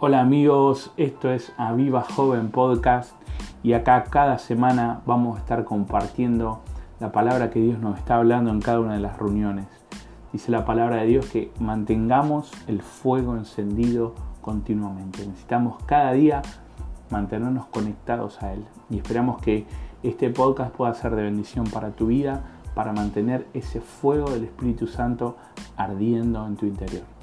Hola amigos, esto es Aviva Joven Podcast y acá cada semana vamos a estar compartiendo la palabra que Dios nos está hablando en cada una de las reuniones. Dice la palabra de Dios que mantengamos el fuego encendido continuamente. Necesitamos cada día mantenernos conectados a Él y esperamos que este podcast pueda ser de bendición para tu vida, para mantener ese fuego del Espíritu Santo ardiendo en tu interior.